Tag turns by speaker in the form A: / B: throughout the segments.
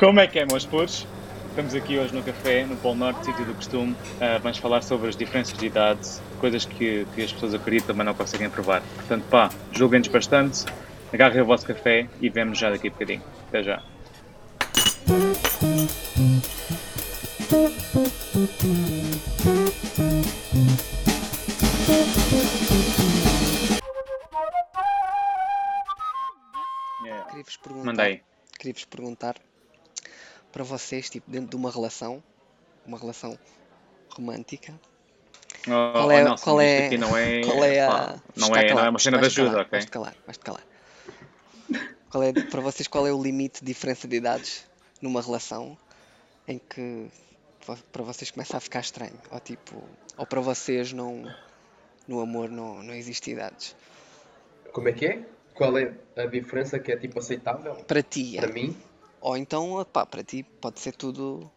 A: Como é que é, meus putos? Estamos aqui hoje no café, no Polo Norte, sítio do costume. Uh, vamos falar sobre as diferenças de idade, coisas que, que as pessoas acreditam, mas não conseguem provar. Portanto, pá, julguem-nos bastante, agarrem o vosso café e vemos já daqui a bocadinho. Até já. Yeah.
B: Queria-vos perguntar, queria-vos perguntar para vocês, tipo, dentro de uma relação, uma relação romântica,
A: Oh,
B: Qual é-
A: oh, Nelson,
B: qual é-
A: aqui não é,
B: qual é a.
A: não, é, não é uma cena de ajuda,
B: calar,
A: ok?
B: Vais-te calar, vais-te calar. Qual é, para vocês, qual é o limite de diferença de idades numa relação em que para vocês começa a ficar estranho? Ou tipo, ou para vocês não, no amor não, não existe idades?
C: Como é que é? Qual é a diferença que é tipo aceitável?
B: Para ti, é.
C: Para mim?
B: Ou então, pá, para ti pode ser tudo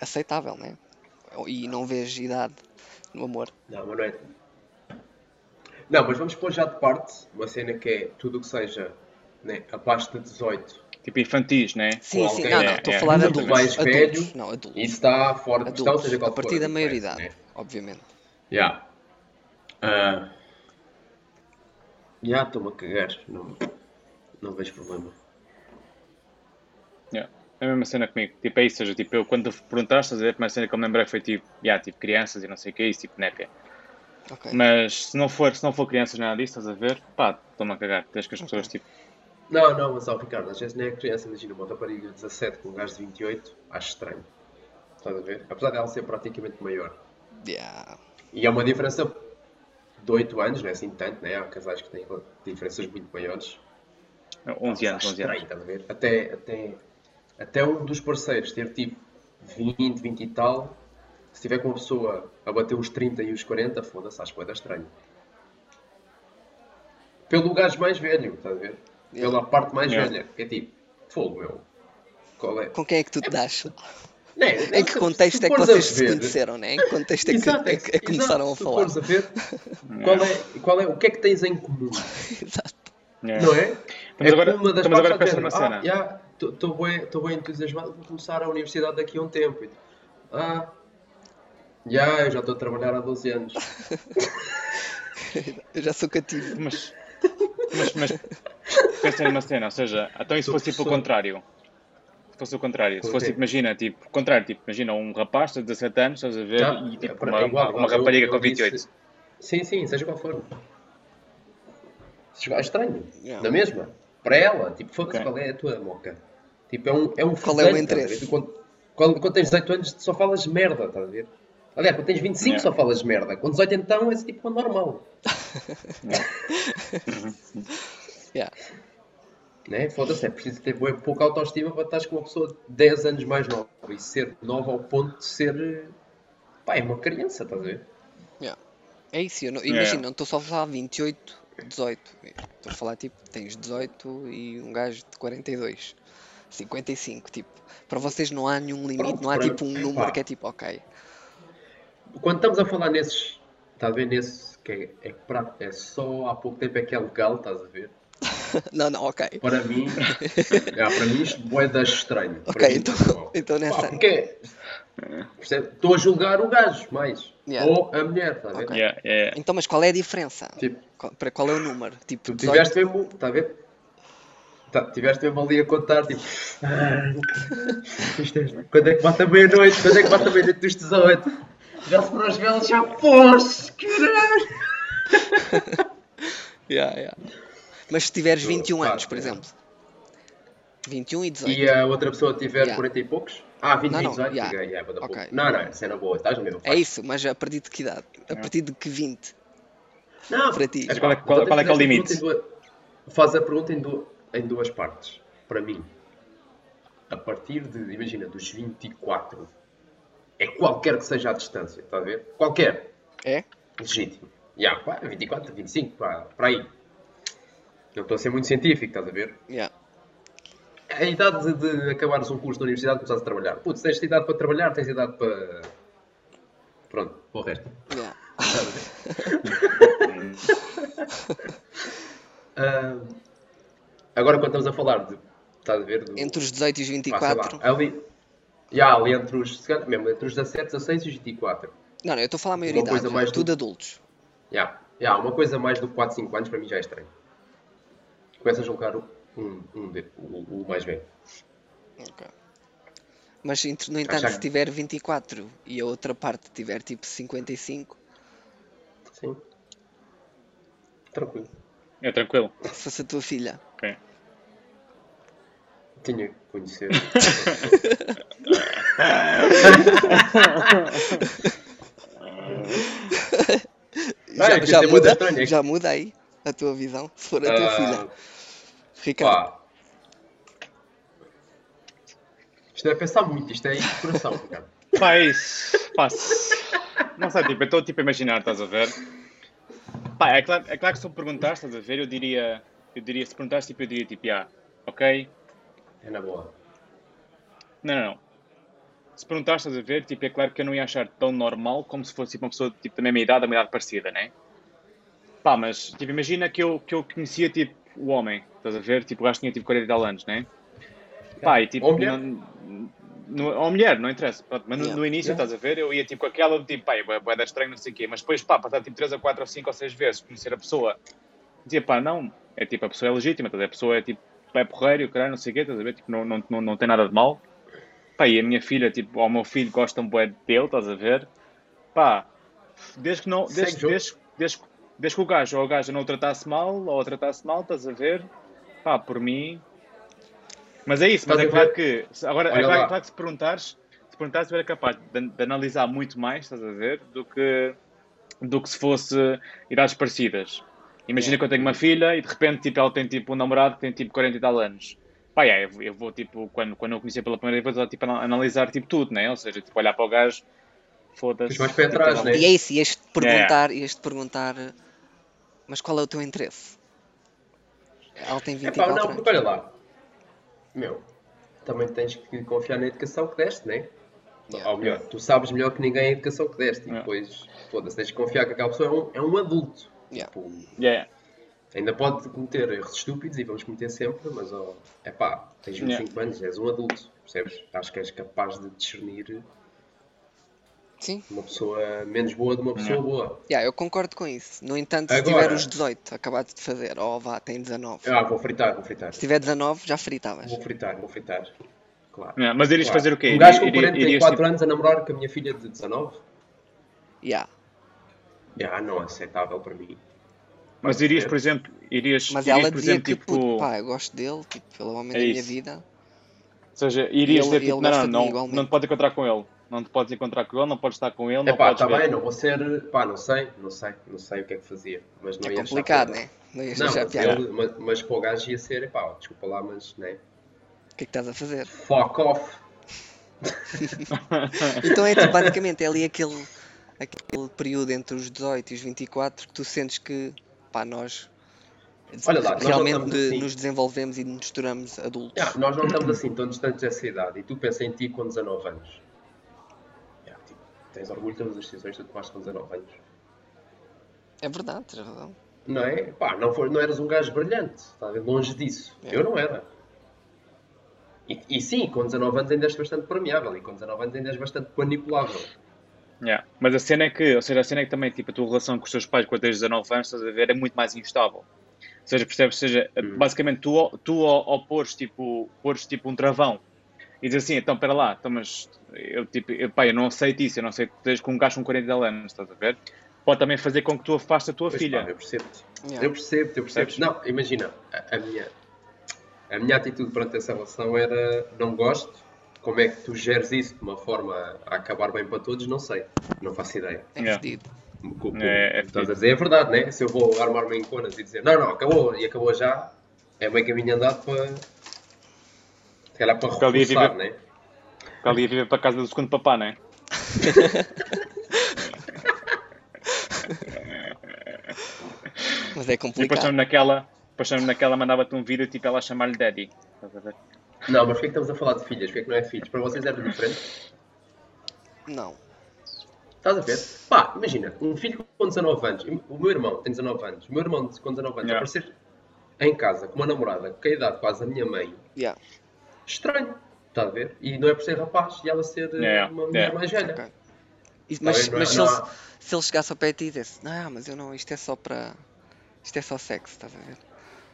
B: aceitável, né? E não vês idade no amor.
C: Não, mas não é. Não, mas vamos pôr já de parte uma cena que é tudo o que seja né, abaixo de 18.
A: Tipo infantis, né?
B: Sim, sim,
C: alguém
B: não,
A: é-
B: não, estou a
A: é
B: falar de
C: muito
B: adultos.
C: mais
B: adultos,
C: velho,
B: não, adultos.
C: Isso está fora de questão, seja qual
B: a
C: for
B: partir da
C: diferença,
B: maioridade,
C: né?
B: obviamente.
C: Já. Ah. Já, estou-me a cagar. Não, não vejo problema.
A: É a mesma cena comigo. Tipo, é isso. Ou seja, tipo, eu quando perguntaste, estás a primeira cena que eu me lembrei foi tipo, yeah, tipo, crianças e não sei o que é isso, tipo, neca.
B: Ok.
A: Mas se não for, se não for crianças nada disso, estás a ver, pá, estou-me a cagar. Tens que as pessoas, tipo,
C: Não, não, mas ó, Ricardo, às vezes nem é criança, imagina uma rapariga de 17 com um gajo de 28, acho estranho. Estás a ver? Apesar dela ser praticamente maior.
B: Yeah.
C: E é uma diferença de 8 anos, não é assim tanto, né? Há casais que têm diferenças muito maiores.
A: 11 anos,
C: Acho
A: 11
C: estranho,
A: anos.
C: estás a ver? Até, até, até um dos parceiros ter tipo 20, 20 e tal, se tiver com uma pessoa a bater os 30 e os 40, foda-se, acho que estranho. Pelo gajo mais velho, estás a ver? Pela parte mais
A: Yeah.
C: velha, que é tipo, fogo meu. Qual é?
B: Com quem é que tu te das?
C: Não,
B: Em que contexto é que vocês se
C: ver-
B: conheceram, né? Em que contexto é que,
C: Exato,
B: é que- é começaram
C: exato,
B: a falar?
C: A ver, qual é, qual é, o que é que tens em comum?
B: Exato.
A: Yeah.
C: Não é?
A: Estamos
C: é
A: agora-
C: uma das
A: estamos agora a pensar numa
C: dizer,
A: cena.
C: Ah, estou bem, tô bem entusiasmado, vou começar a universidade daqui a um tempo. E tu, Ah, já, eu já estou a trabalhar há 12 anos.
B: Eu já sou cativo.
A: Mas, mas, mas pensa numa cena, ou seja, então e se fosse tipo o contrário? Se fosse o contrário, se fosse tipo, imagina, tipo, contrário, tipo, imagina um rapaz de 17 anos, estás a ver,
C: Já,
A: e tipo,
C: é
A: uma,
C: é igual,
A: uma.
C: Eu-
A: rapariga
C: eu
A: com
C: disse-
A: 28.
C: Sim, sim, seja qual for. É estranho,
B: Yeah.
C: na mesma. Para ela, tipo, foda
A: Ok.
C: qual é a tua moca? Tipo, é um, é um
B: Qual é o
C: estás
B: interesse?
C: Quando, quando, quando tens 18 anos só falas merda, estás a ver? Aliás, quando tens 25
A: Yeah.
C: só falas merda. Com 18 então é tipo normal.
B: Yeah.
C: Né? Foda-se, é preciso ter bué pouca autoestima para estar com uma pessoa de 10 anos mais nova e ser nova ao ponto de ser. Pá, é uma criança, estás a ver?
B: Yeah. É isso, eu não,
A: Yeah.
B: imagina, não estou só a falar 28, 18. Estou a falar tipo, tens 18 e um gajo de 42. 55, tipo. Para vocês não há nenhum limite,
C: Pronto,
B: não há
C: para-
B: tipo um número que é tipo, ok.
C: Quando estamos a falar nesses. Estás a ver nesse. Que é, é, pra- é só há pouco tempo é que é legal, estás a ver?
B: Não, não, ok.
C: Para mim. já, para mim isto bué das estranho.
B: Ok,
C: mim,
B: então-
C: pessoal.
B: então nessa-
C: Pá, porque é-? Estou a julgar o gajo mais.
B: Yeah.
C: Ou a mulher, estás a ver?
B: Ok.
A: Yeah, yeah.
B: Então, mas qual é a diferença?
C: Tipo,
B: Qual, para qual é o número? Tipo,
C: Tu
B: 18?
C: tiveste mesmo, está a ver? Tá, tiveste mesmo ali a contar, tipo, "Ah, é- quando é que bate a meia-noite? Quando é que bate a meia-noite dos 18? Já se foram as velas, já posso, caralho!
B: Yeah, yeah. Mas se tiveres 21
C: Pá,
B: anos, por
C: é.
B: exemplo. 21 e 18.
C: E a outra pessoa tiver
B: Yeah.
C: 40 e poucos? Ah, 20
B: Não,
C: e
B: não,
C: 18?
B: yeah.
C: Yeah, yeah, bada
B: Ok.
C: pouco. Não, não, cena boa, estás no mesmo.
B: É isso, mas a partir de que idade? A partir de que 20?
C: Não,
B: para ti.
A: Mas qual é- qual-
C: então
A: qual é que é o limite?
C: duas- Faz a pergunta em, du- em duas partes. Para mim, a partir de, imagina, dos 24, é qualquer que seja a distância, está a ver? Qualquer.
B: É?
C: Legítimo. Já, pá, 24, 25, pá, para aí. Não estou a ser muito científico, estás a ver?
B: Yeah.
C: A idade de, de acabares um curso da universidade e começares a trabalhar. Putz, tens idade para trabalhar, tens idade para. Pronto, para o resto.
B: Yeah.
C: Ah, agora, quando estamos a falar de Estás a ver? Do,
B: Entre os 18 e os
C: pá, sei
B: 24.
C: lá, ali, já, ali entre os, mesmo, entre os 17, 16 e os 24.
B: Não, não, eu estou a falar a maioridade.
C: coisa mais
B: tudo
C: do-
B: adultos.
C: Já, já, uma coisa mais do que 4, 5 anos para mim já é estranho. Começa a julgar o- um, um o, o mais velho.
B: Ok. Mas, entre- no entanto,
C: Achar-
B: se tiver 24 e a outra parte tiver tipo 55,
C: Sim. Tranquilo.
A: É tranquilo.
B: se fosse a tua filha.
C: Tinha que conhecer.
B: Já,
C: é
B: já muda, já muda aí a tua visão, se for a tua
C: Ah,
B: filha. Ricardo,
C: Pá. Isto é pensar muito, isto é ir de coração, Ricardo.
A: Pá, é isso. Pá, não sei, tipo, eu estou tipo a imaginar, estás a ver? Pá, é claro, é claro que se eu perguntares, estás a ver, eu diria, eu diria, se perguntares, tipo, eu diria, tipo, ah, ok,
C: É na boa.
A: não, não, não. Se perguntares, estás a ver, tipo, é claro que eu não ia achar tão normal como se fosse tipo, uma pessoa tipo, da mesma idade, da mesma idade parecida, né? Pá, mas, tipo, imagina que eu, que eu conhecia, tipo, o homem, estás a ver? Tipo, o gajo tinha, tipo, 40 e tal anos, né? Pá, e tipo,
C: Ou mulher.
A: não- ou mulher, não interessa. Pronto, mas no,
B: Yeah.
A: no início,
C: Yeah.
A: estás a ver, eu ia tipo com aquela tipo, pá, é bué da estranho, não sei o quê, mas depois, pá, passar tipo 3 ou 4 ou 5 ou 6 vezes, conhecer a pessoa, dizia, pá, não, é tipo, a pessoa é legítima, a pessoa é tipo, é porreiro, e o caralho, não sei o quê, estás a ver, tipo, não, não, não, não tem nada de mal. Pá, e a minha filha, tipo, ou o meu filho gostam bué dele, estás a ver? Pá, desde que não, desde,
C: o jogo.
A: desde, desde, desde que o gajo ou a gaja não o tratasse mal, ou a tratasse mal, estás a ver? Pá, por mim. Mas é isso, mas é claro que. Agora, é claro,
C: lá.
A: claro que se perguntares, se perguntares, eu era capaz de, de analisar muito mais, estás a ver? Do que, do que se fosse idades parecidas. Imagina
B: Yeah.
A: que eu tenho uma filha e de repente tipo, ela tem tipo um namorado que tem tipo 40 e tal anos. Pá, yeah, eu, vou- eu vou tipo, quando, quando eu conhecer pela primeira vez, vou tipo, ana- analisar tipo tudo, né? Ou seja, tipo, olhar para o gajo, foda-se.
C: Mais pé
A: tipo,
C: atrás,
A: ter
C: né?
B: E é isso, ias-te perguntar, ias-te perguntar, mas qual é o teu interesse? Ela tem
C: É
B: 24
C: pá, não,
B: anos.
C: porque olha lá. Meu, também tens que confiar na educação que deste, né?
B: Yeah.
C: Ou melhor, tu sabes melhor que ninguém a educação que deste. E
A: Yeah.
C: depois, foda-se, tens que confiar que aquela pessoa é um, é um adulto.
B: Yeah.
C: Tipo,
A: Yeah.
C: ainda pode cometer erros estúpidos e vamos cometer sempre, mas ó, é pá, tens 25 anos, és um adulto, percebes? Acho que és capaz de discernir
B: Sim,
C: uma pessoa menos boa de uma pessoa
A: Yeah.
C: boa.
B: yeah, eu concordo com isso. No entanto, se
C: Agora-
B: tiver os 18, acabado de fazer, ou vá, tem 19.
C: Ah, vou fritar, vou fritar.
B: Se tiver 19, já fritavas.
C: Vou fritar, vou fritar. Claro.
A: Yeah, Mas irias
C: Claro.
A: fazer o quê?
C: Um gajo com
A: Iri- iri-
C: 44
A: irias, tipo,
C: anos a namorar com a minha filha de 19?
B: Yeah.
C: Já, não é aceitável para mim.
A: Mas irias, por exemplo, irias,
B: Mas
A: irias
B: ela
A: por
B: dizia
A: exemplo,
B: que,
A: tipo,
B: puto, pá, eu gosto dele, tipo, ele é o homem
A: É
B: da minha vida.
A: ou seja, irias
B: Ele-
A: dizer, tipo, não, não, não, não te podes encontrar com ele. Não te podes encontrar com ele, não podes estar com ele,
C: É
A: não
C: pá,
A: podes
C: tá
A: ver.
C: bem, não vou ser. Pá, não sei, não sei, não sei o que é que fazia. Mas não
B: É
C: ia
B: complicado, né? Não
C: Não, mas,
B: piada.
C: ele, mas, mas para o gajo ia ser, pá, desculpa lá, mas, né?
B: O que é que estás a fazer?
C: Fuck off!
B: Então é tipo, basicamente, é ali aquele, aquele período entre os 18 e os 24 que tu sentes que, pá, nós
C: lá, nós
B: realmente de-
C: assim.
B: nos desenvolvemos e nos tornamos adultos.
C: Já, nós não estamos assim tão distantes dessa idade. E tu pensa em ti com 19 anos. Já, tipo, tens orgulho as decisões que tu tomaste com 19 anos.
B: É verdade, tens razão.
C: Não é? Pá, não, for, não eras um gajo brilhante, ver? Longe disso.
B: É.
C: Eu não era. E, e sim, com 19 anos ainda és bastante permeável e com 19 anos ainda és bastante manipulável.
A: Yeah. Mas a cena é que, ou seja, a cena é que também, tipo, a tua relação com os teus pais quando tens 19 anos, estás a ver, é muito mais instável. Ou seja, percebes? Ou seja,
C: Hum.
A: basicamente, tu, tu ao, ao pôres, tipo, pôres, tipo, um travão e dizes assim, então, espera lá, então, mas eu, tipo, eu, pá, eu não aceito isso, eu não aceito que estejas com um gajo com 40 anos, estás a ver? Pode também fazer com que tu afastes a tua
C: Pois,
A: filha.
C: pá, eu percebo-te.
B: Yeah.
C: Eu percebo, eu percebo.
A: Percebes?
C: Não, imagina, a, a minha, a minha atitude perante essa relação era não gosto. Como é que tu geres isso de uma forma a acabar bem para todos, não sei. Não faço ideia.
B: É fedido.
A: É- é
C: estás a dizer é verdade, né? Se eu vou armar-me em conas e dizer não, não, acabou e acabou já, é meio caminho andado para. Se calhar para reforçar,
A: viver-
C: né?
A: Fica ali a viver para a casa do segundo papá, não é?
B: Mas é
A: E depois
B: complicado.
A: estamos naquela, depois estamos naquela, mandava-te um vídeo, tipo, ela chamar-lhe daddy. Estás a ver?
C: Não, mas porquê é que estamos a falar de filhas? Porquê é que não é filhos? Para vocês era diferente?
B: Não.
C: Estás a ver? Pá, imagina, um filho com 19 anos, o meu irmão tem 19 anos, o meu irmão com 19 anos,
A: Yeah.
C: aparecer em casa com uma namorada com a idade quase da minha mãe,
B: Yeah.
C: estranho. Está a ver? E não é por ser rapaz e ela ser eh,
A: Yeah,
C: uma mulher
A: yeah.
C: mais velha.
B: Ok. E- mas
C: é-
B: mas se, ele, se ele chegasse ao pé de ti e dissesse, não, mas eu não, isto é só para. Isto é só sexo, estás a ver?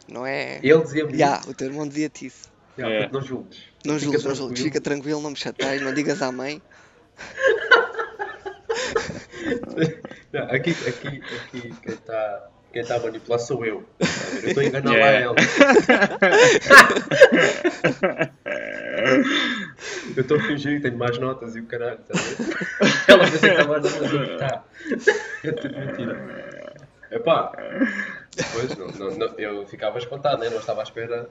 B: Não é.
C: Ele dizia-me
B: Yeah,
C: isso.
B: o teu irmão dizia-te isso.
C: Yeah,
A: É.
C: Não julgues.
B: Não
C: Fica
B: julgues, não
C: tranquilo.
B: julgues, fica tranquilo, não me chateies, não digas à mãe.
C: Não, Aqui, aqui, aqui quem está quem tá a manipular sou eu. Está? Eu estou a enganar
A: Yeah.
C: lá ela. Eu estou a fingir que tenho mais notas e o caralho, está ver? Ela pensa que está mais notas do que está. É tudo mentira. Epá, pois, não, não, não, eu ficava espantado, né? não estava à espera.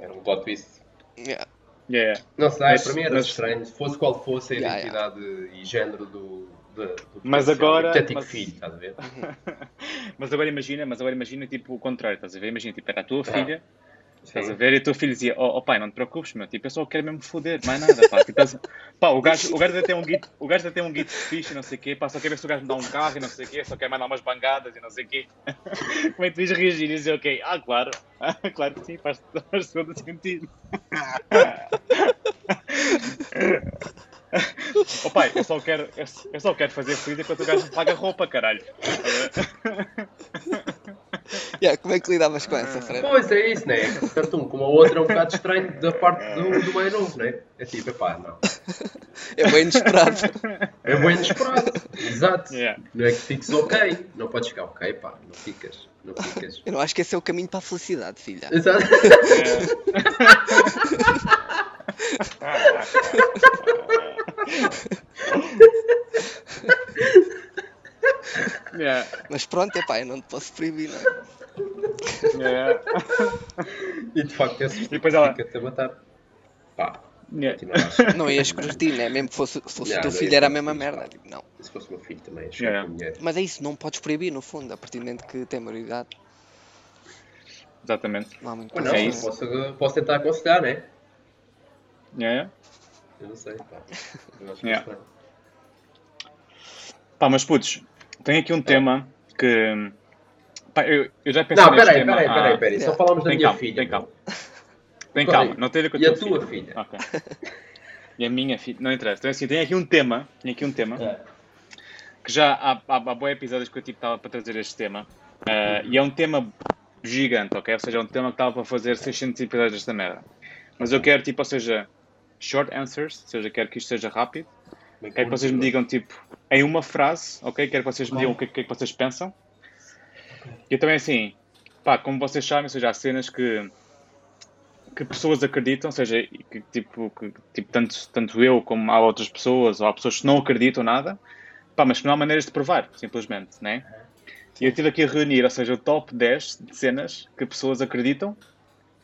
C: Era um plot twist.
B: Yeah.
A: Yeah.
C: Não sei,
A: Mas-
C: para mim era
A: mas-
C: estranho, se fosse qual fosse a
B: Yeah,
C: identidade e género do, do, do
A: Mas agora- mas-
C: filho, estás a ver?
A: Mas agora imagina, mas agora imagina tipo o contrário, estás a ver? Imagina, tipo, era a tua
C: Ah.
A: filha, estás a ver? E o teu filho dizia, oh, oh pai, não te preocupes, meu, tipo, eu só quero mesmo foder, mais nada, pá. Tipo, pá, o gajo, o gajo até tem um guito, o gajo até tem um guito fixe e não sei o quê, pá, só quer ver se o gajo me dá um carro e não sei o quê, só quer mandar umas bangadas e não sei o quê. Como é que tu ias reagir e dizer, ok, ah, claro, ah, claro que sim, faz, faz todo sentido. Oh pai, eu só quero, eu, eu só quero fazer feliz enquanto o gajo me paga roupa, caralho.
B: Yeah, como é que lidavas com essa, Fred?
C: Pois é isso, né? Tanto um como a outra é um bocado estranho da parte do, do mais novo, né? É tipo, epá, não.
B: É bem inesperado.
C: É bem inesperado. Exato.
A: Yeah.
C: Não é que fiques ok. Não podes ficar ok, pá. Não ficas. Não ficas.
B: Eu não acho que esse é o caminho para a felicidade, filha.
C: Exato.
A: Yeah,
B: Mas pronto, é pá, eu não te posso proibir, não é?
A: yeah,
C: E de facto, esse
A: E depois ela-
C: fica-te a matar. Pá,
A: yeah.
B: Não ias curtir, né? Mesmo que fosse, se fosse
C: Yeah,
B: o teu filho era a mesma merda. Tipo, não.
C: Se fosse o meu filho também,
A: Yeah.
B: Mas é isso, não podes proibir, no fundo, a partir do momento que tem maioridade.
A: Exatamente.
B: Não há muito
C: Ou não,
A: É isso.
C: posso, posso tentar aconselhar, né?
A: Yeah.
C: Eu não sei, pá. Eu acho que
A: Yeah.
C: é estranho.
A: Pá, mas putos, tenho aqui um tema que. Pá, eu, eu já pensei
C: Não, peraí,
A: tema
C: peraí,
A: há-
C: peraí, peraí. Só falamos da
A: Tem
C: minha
A: calma,
C: filha.
A: tem calma. Tem
C: é?
A: calma, não tem a ver com a
C: E
A: tua
C: a tua
A: filha.
C: filha?
A: Ok. E a minha filha, não interessa. Então, assim, tenho aqui um tema, tenho aqui um tema,
C: É.
A: que já há, há, há bons episódios que eu tipo, estava para trazer este tema, eh, e é um tema gigante, ok? Ou seja, é um tema que estava para fazer 600 episódios desta merda. Mas eu quero, tipo, ou seja, short answers, ou seja, quero que isto seja rápido,
C: Bem
A: quero que vocês me digam, tipo, em uma frase, ok? Quero que vocês me digam o que, é- que é que vocês pensam. E eu também, assim, pá, como vocês sabem, ou seja, há cenas que, que pessoas acreditam, ou seja, e que, tipo, que, tipo tanto, tanto eu como há outras pessoas, ou há pessoas que não acreditam nada, pá, mas que não há maneiras de provar, simplesmente, né? E eu estive aqui a reunir, ou seja, o top 10 de cenas que pessoas acreditam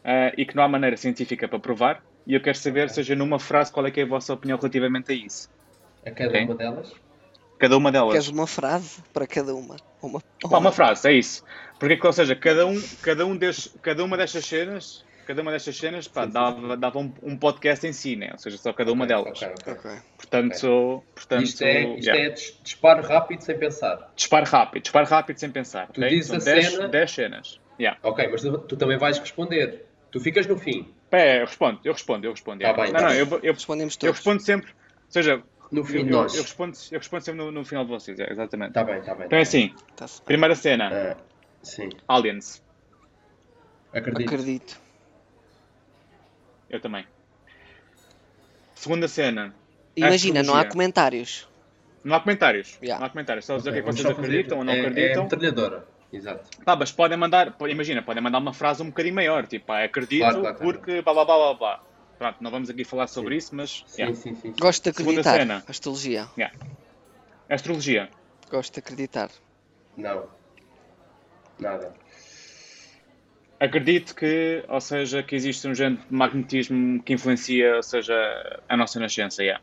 A: ah, e que não há maneira científica para provar. E eu quero saber, seja numa frase, qual é que é a vossa opinião relativamente a isso.
C: A cada
A: Ok.
C: uma delas?
A: Cada uma delas.
B: Queres uma frase para cada uma? Uma,
A: Pá, uma frase, é isso. Porque, que, ou seja, cada, um, cada, um des, cada uma destas cenas, cada uma destas cenas, pá,
C: Sim, sim,
A: dava, dava um, um podcast em si, né? Ou seja, só cada uma
C: Ok,
A: delas.
C: ok, ok.
B: Ok.
A: Portanto, portanto
C: Isto é, isto
A: yeah.
C: é dis- disparo rápido sem pensar.
A: disparo rápido, disparo rápido sem pensar.
C: Tu dizes
A: São
C: a
A: 10
C: cena-
A: 10 cenas. Yeah.
C: Ok, mas tu, tu também vais responder. Tu ficas no fim.
A: Pá, é, eu respondo, eu respondo, eu respondo.
C: Tá
A: yeah.
C: bem,
A: não,
C: tá
A: não, eu, eu,
B: Respondemos
A: eu
B: todos.
A: respondo sempre. Ou seja,
C: No
A: eu,
C: nós.
A: eu respondo, eu respondo sempre no, no final de vocês, é, exatamente.
C: Tá bem, tá bem.
A: Então é assim,
B: Tá-se bem.
A: primeira cena,
C: Ah, sim,
A: Aliens.
C: acredito.
B: Acredito.
A: Eu também. Segunda cena,
B: Imagina, não há comentários.
A: Não há comentários.
B: Yeah.
A: Não há comentários. Só dizer o que é vocês acreditam ou não
C: é, É
A: acreditam.
C: metralhadora. Exato.
A: Pá, mas podem mandar, imagina, podem mandar uma frase um bocadinho maior, tipo, pá, acredito
C: Claro, claro, claro.
A: porque blá blá blá blá blá. Pronto, não vamos aqui falar sobre isso, mas.
C: Sim,
A: yeah.
C: sim, sim. sim.
B: Gosto de acreditar.
A: cena.
B: Astrologia.
A: Astrologia.
B: Gosto de acreditar.
C: Não. Nada.
A: Acredito que, ou seja, que existe um género de magnetismo que influencia, ou seja, a nossa nascença, yeah.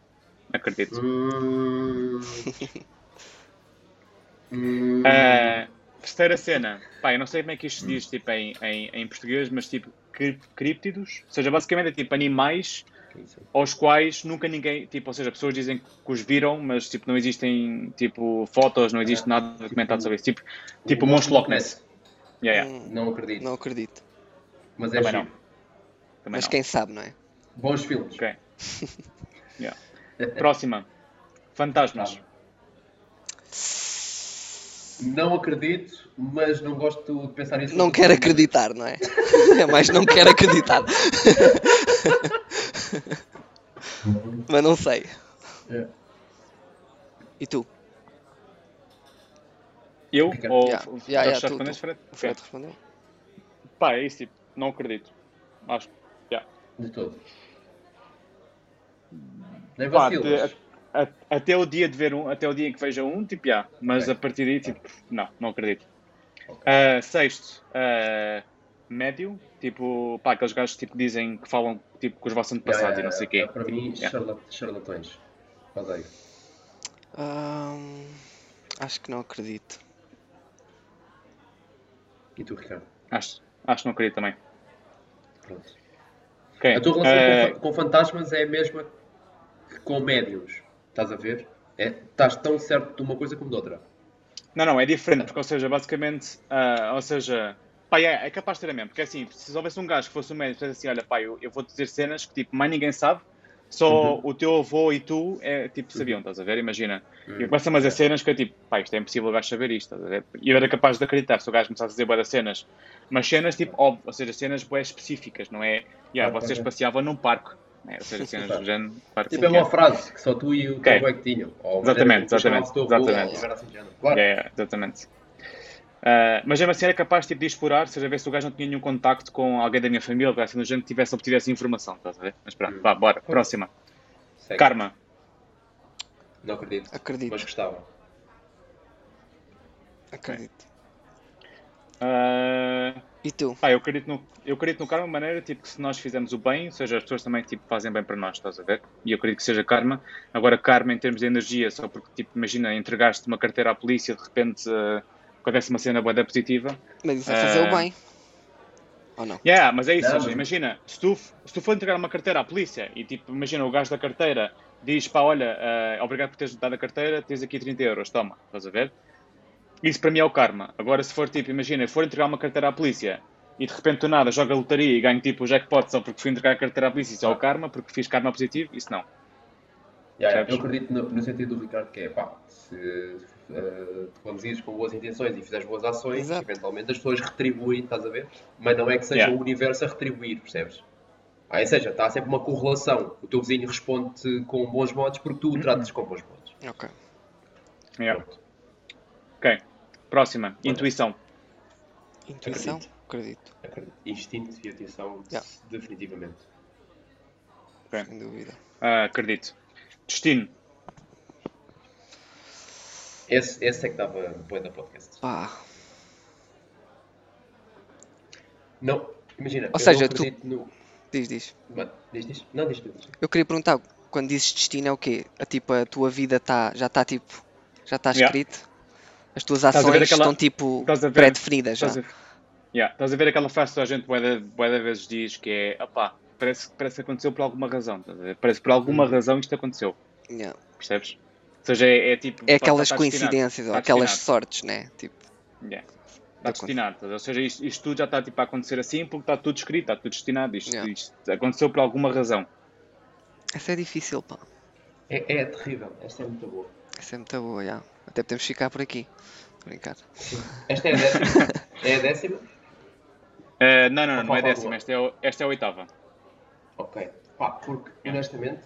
A: Acredito.
C: Hum... Hum...
A: Ah, terceira cena. Pá, eu não sei como é que isto se diz tipo, em, em, em português, mas tipo, críptidos. Ou seja, basicamente é tipo animais aos quais nunca ninguém, tipo, ou seja, pessoas dizem que os viram, mas tipo, não existem tipo fotos, não existe nada documentado sobre isso. Tipo, tipo o monstro Loch Ness. Yeah, yeah.
B: Hum,
C: Não acredito.
B: não acredito.
C: Mas é
A: Também
C: giro.
A: não. Também
B: Mas
A: não.
B: quem sabe, não é?
C: Bons filmes.
A: Ok. Yeah. Próxima. Fantasmas.
C: Não acredito, mas não gosto de pensar nisso.
B: Não quero acreditar, não é? É mais não quero acreditar. Mas não sei.
C: É.
B: E tu?
A: Eu?
C: Ricardo.
A: Ou
B: Yeah,
A: ou-
B: yeah,
A: já
B: yeah, tu,
A: respondeste,
B: tu.
A: Fred?
B: O Fred respondeu?
A: Pá, é isso, tipo, não acredito. Acho que, yeah.
C: De todo. Nem vacilas.
A: A- até o dia de ver um, até o dia em que veja um, tipo, já. Mas
C: Ok.
A: a partir daí, tipo, não, não acredito.
C: Ok.
A: Ah, sexto, ah, médio, tipo, pá, aqueles gajos tipo, que dizem que falam tipo, com os vossos antepassados
C: Yeah,
A: e não sei o quê.
C: yeah, Para mim,
A: Yeah.
C: charla- charlatões. Odeio.
B: Ahm, acho que não acredito.
C: E tu, Ricardo?
A: Acho, acho que não acredito também.
C: Pronto.
A: Ok,
C: A tua relação
A: ah,
C: com, fa- com fantasmas é a mesma que com médiums. Estás a ver? É, estás tão certo de uma coisa como de outra.
A: Não, não, é diferente, porque, ou seja, basicamente, ah, ou seja, pá, é, é capaz de ter a mesmo, porque assim, se houvesse um gajo que fosse um médico e assim, olha, pá, eu, eu vou dizer cenas que, tipo, mais ninguém sabe, só o teu avô e tu, é, tipo, sabiam, estás a ver? Imagina. E eu começo a fazer cenas que é tipo, pá, isto é impossível o gajo saber isto, estás a ver? E eu era capaz de acreditar se o gajo começasse a dizer boas cenas, mas cenas, tipo, óbvio, ou seja, cenas bué específicas, não é? Yeah,
C: Ok,
A: vocês passeavam num parque, ou seja, cenas do género, claro
C: Tipo, é uma frase que só tu e o teu é que tinham. Ou
A: Exatamente, exatamente, exatamente.
C: ou assim. Claro.
A: É, é, exatamente. Ah, mas mesmo assim era capaz tipo, de explorar, seja ver se o gajo não tinha nenhum contacto com alguém da minha família, ou assim, no género que tivesse obtido essa informação, estás a ver? Mas pronto,
C: Hum.
A: vá, bora, próxima.
C: Segue.
A: Karma.
C: Não acredito.
B: Acredito.
C: Mas gostava.
B: Acredito.
A: Ah,
B: E tu?
A: pá, eu acredito no, eu acredito no karma de maneira tipo, que se nós fizermos o bem, ou seja, as pessoas também tipo, fazem bem para nós, estás a ver? E eu acredito que seja karma. Agora, karma em termos de energia, só porque, tipo, imagina, entregaste uma carteira à polícia, de repente ah, acontece uma cena boa positiva.
B: Mas isso é fazer
A: Ah.
B: o bem. Ou não?
A: Yeah, mas é isso,
C: Não,
A: seja, imagina, se tu, se tu for entregar uma carteira à polícia e tipo, imagina o gajo da carteira diz, pá, olha, eh, obrigado por teres dado a carteira, tens aqui 30 euros, toma, estás a ver? Isso para mim é o karma. Agora se for tipo, imagina, for entregar uma carteira à polícia e de repente do nada joga a lotaria e ganho tipo o jackpot só porque fui entregar a carteira à polícia, isso é o karma, porque fiz karma positivo, isso não.
C: Yeah, eu acredito no, no sentido do Ricardo que é, pá, se uh, te conduzires com boas intenções e fizeres boas ações,
B: Exato.
C: eventualmente as pessoas retribuem, estás a ver? Mas não é que seja
A: Yeah.
C: o universo a retribuir, percebes? Ah, ou seja, está sempre uma correlação. O teu vizinho responde com bons modos porque tu o tratas com bons modos.
B: Ok.
A: Yeah.
C: Pronto.
A: Ok, próxima, intuição.
B: Intuição?
C: Acredito.
B: Acredito.
C: Instinto e atenção,
B: Yeah.
C: definitivamente.
A: Ok.
B: Sem dúvida.
A: Ah, acredito. Destino.
C: Esse, esse é que dava boa da podcast.
B: Pá.
C: Não, imagina,
B: Ou
C: eu
B: seja, tu-
C: no...
B: Diz, diz.
C: Mano, Diz, diz. Não, diz, diz.
B: Eu queria perguntar, quando dizes destino é o quê? A, tipo, a tua vida tá, já está tipo, já está
A: Yeah.
B: As tuas
A: a ver
B: ações
A: aquela-
B: estão tipo pré-definidas já?
A: Estás a, yeah, estás a ver aquela frase que a gente de vezes diz que é, opá, parece, parece que aconteceu por alguma razão, parece que por alguma razão isto aconteceu,
B: Yeah.
A: percebes? Ou seja, é, é tipo...
B: É aquelas
A: destinado,
B: coincidências, ou
A: está
B: aquelas sortes, né? Tipo,
A: Yeah. Está destinado, estás a ver? ou seja, isto, isto tudo já está tipo, a acontecer assim porque está tudo escrito, está tudo destinado, isto,
B: Yeah.
A: isto aconteceu por alguma razão.
B: essa é difícil, pá.
C: É, é terrível, esta é muito boa.
B: Essa é muito boa, já. Até podemos ficar por aqui. Brincar.
C: Esta é a décima? é a décima?
A: Eh, não, não, não, não é décima, esta é, o- esta é a oitava.
C: Ok. Pá, porque, honestamente,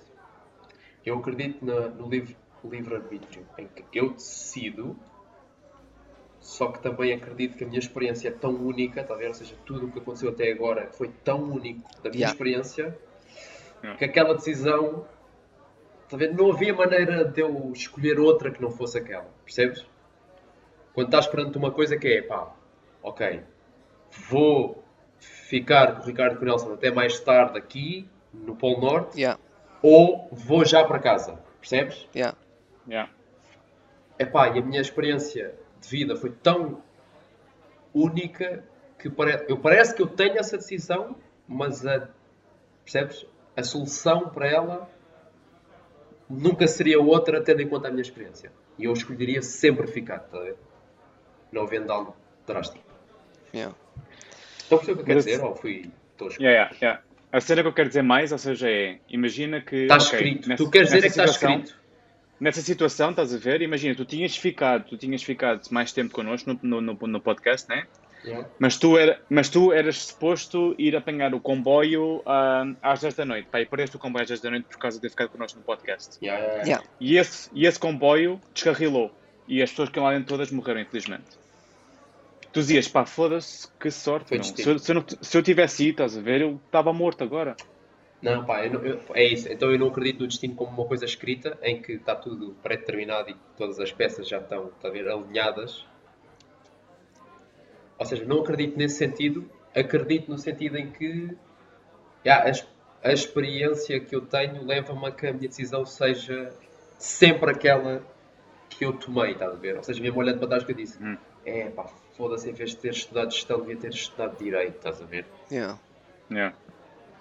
C: eu acredito na- no livre, livre-arbítrio, em que eu decido, só que também acredito que a minha experiência é tão única, a ver? Ou seja, tudo o que aconteceu até agora foi tão único da minha
B: Yeah.
C: experiência,
A: Yeah.
C: que aquela decisão, está a ver? Não havia maneira de eu escolher outra que não fosse aquela, percebes? Quando estás perante uma coisa que é, pá, ok, vou ficar com o Ricardo e com o Nelson até mais tarde aqui, no Polo Norte,
B: Yeah,
C: ou vou já para casa, percebes?
B: yeah.
A: Yeah.
C: Epá, e a minha experiência de vida foi tão única que pare... eu parece que eu tenho essa decisão, mas a, percebes? A solução para ela nunca seria outra tendo em conta a minha experiência. E eu escolheria sempre ficar, ver? Não havendo algo drástico.
B: Yeah.
C: Estão a perceber o que eu quero
A: Mas-
C: dizer? Ou fui tosco?
A: Yeah, yeah, yeah. A cena que eu quero dizer mais, ou seja, é, imagina que...
C: Está
A: ok,
C: escrito.
A: nessa-
C: tu queres dizer é que está escrito.
A: Nessa situação, estás a ver? Imagina, tu tinhas ficado, tu tinhas ficado mais tempo connosco no, no, no, no podcast, né?
C: Yeah.
A: Mas tu, era, mas tu eras suposto ir apanhar o comboio ah, às 10 da noite. Pá, e perdeste o comboio às 10 da noite por causa de ter ficado connosco no podcast.
C: Yeah, yeah, yeah.
B: Yeah.
A: E esse, e esse comboio descarrilou. E as pessoas que iam lá dentro todas morreram, infelizmente. Tu dizias, pá, foda-se, que sorte. Meu. Se, eu, se, eu não- se eu tivesse ido, estás a ver, eu estava morto agora.
C: Não, pá, eu não- eu- é isso. Então eu não acredito no destino como uma coisa escrita em que está tudo pré-determinado e todas as peças já estão, está a ver, alinhadas. Ou seja, não acredito nesse sentido. Acredito no sentido em que já, a, a experiência que eu tenho leva-me a que a minha decisão seja sempre aquela que eu tomei, estás a ver? Ou seja, mesmo olhando para trás que eu disse,
A: Hum.
C: é pá, foda-se, em vez de ter estudado gestão, devia ter estudado direito, estás a ver?
B: Yeah.
A: Yeah.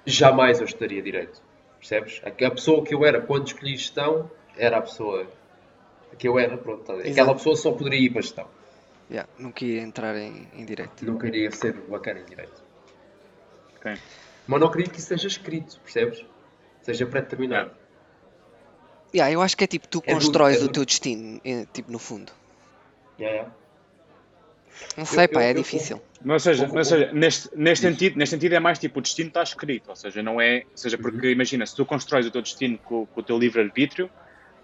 C: jamais eu estudaria direito. Percebes? A a pessoa que eu era quando escolhi gestão era a pessoa que eu era, pronto. tá a ver? Aquela pessoa só poderia ir para gestão.
B: Yeah. Nunca ia entrar em, em direto.
C: Nunca iria ser bacana em direito.
A: Ok.
C: Mas não acredito que isso seja escrito, percebes? Seja pré-determinado.
B: Yeah, eu acho que é tipo, tu
C: É duro,
B: constróis
C: é
B: o
C: duro.
B: teu destino, eh, tipo, no fundo.
C: Yeah, yeah.
B: Não sei,
C: Eu-
B: pá,
C: eu-
B: é
C: eu-
B: difícil.
A: Mas, ou seja, ou
C: vou-
A: seja, neste, neste, sentido, neste sentido é mais tipo o destino está escrito, ou seja, não é, ou seja, porque imagina, se tu constróis o teu destino com, com o teu livre-arbítrio,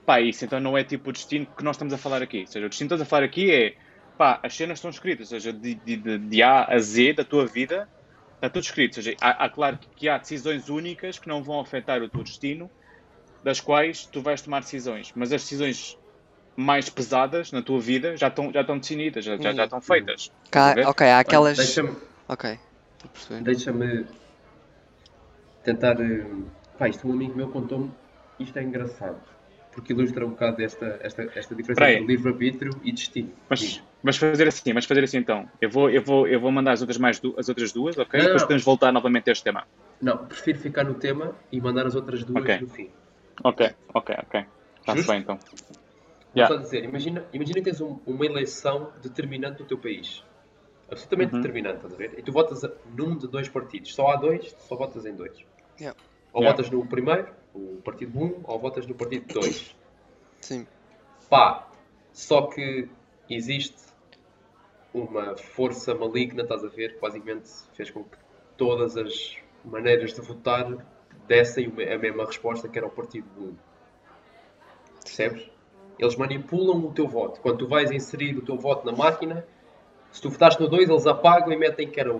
A: pá, isso então não é tipo o destino que nós estamos a falar aqui. Ou seja, o destino que estamos a falar aqui é, pá, as cenas estão escritas, ou seja, de, de, de, de A a Z da tua vida, está tudo escrito. Ou seja, há, há claro que há decisões únicas que não vão afetar o teu destino, das quais tu vais tomar decisões, mas as decisões mais pesadas na tua vida já estão, já estão definidas, já, já, já estão feitas.
B: Cá- ok, há aquelas.
C: Deixa-me
B: Ok, estou a perceber.
C: deixa tentar. eh, Pá, isto um amigo meu contou-me. Isto é engraçado. Porque ilustra um bocado esta, esta, esta diferença entre livre-arbítrio e destino.
A: Mas, mas fazer assim, mas fazer assim então. Eu vou, eu vou, eu vou mandar as outras, mais du- as outras duas, ok?
C: Não,
A: Depois
C: não.
A: podemos voltar novamente a este tema.
C: Não, prefiro ficar no tema e mandar as outras duas
A: Ok.
C: no fim.
A: Ok, ok, ok. Está-se bem então.
C: Vou
A: Yeah.
C: só dizer, imagina, imagina que tens um- uma eleição determinante do teu país. Absolutamente
A: Uhum.
C: determinante, estás a ver? E tu votas num de dois partidos. Só há dois, só votas em dois.
B: Yeah.
C: Ou
A: Yeah.
C: votas no primeiro, o partido 1, ou votas no partido 2.
B: Sim.
C: Pá, só que existe uma força maligna, estás a ver, que basicamente fez com que todas as maneiras de votar dessem a mesma resposta que era o partido 1. Percebes? Eles manipulam o teu voto. Quando tu vais inserir o teu voto na máquina, se tu votaste no 2, eles apagam e metem que era 1.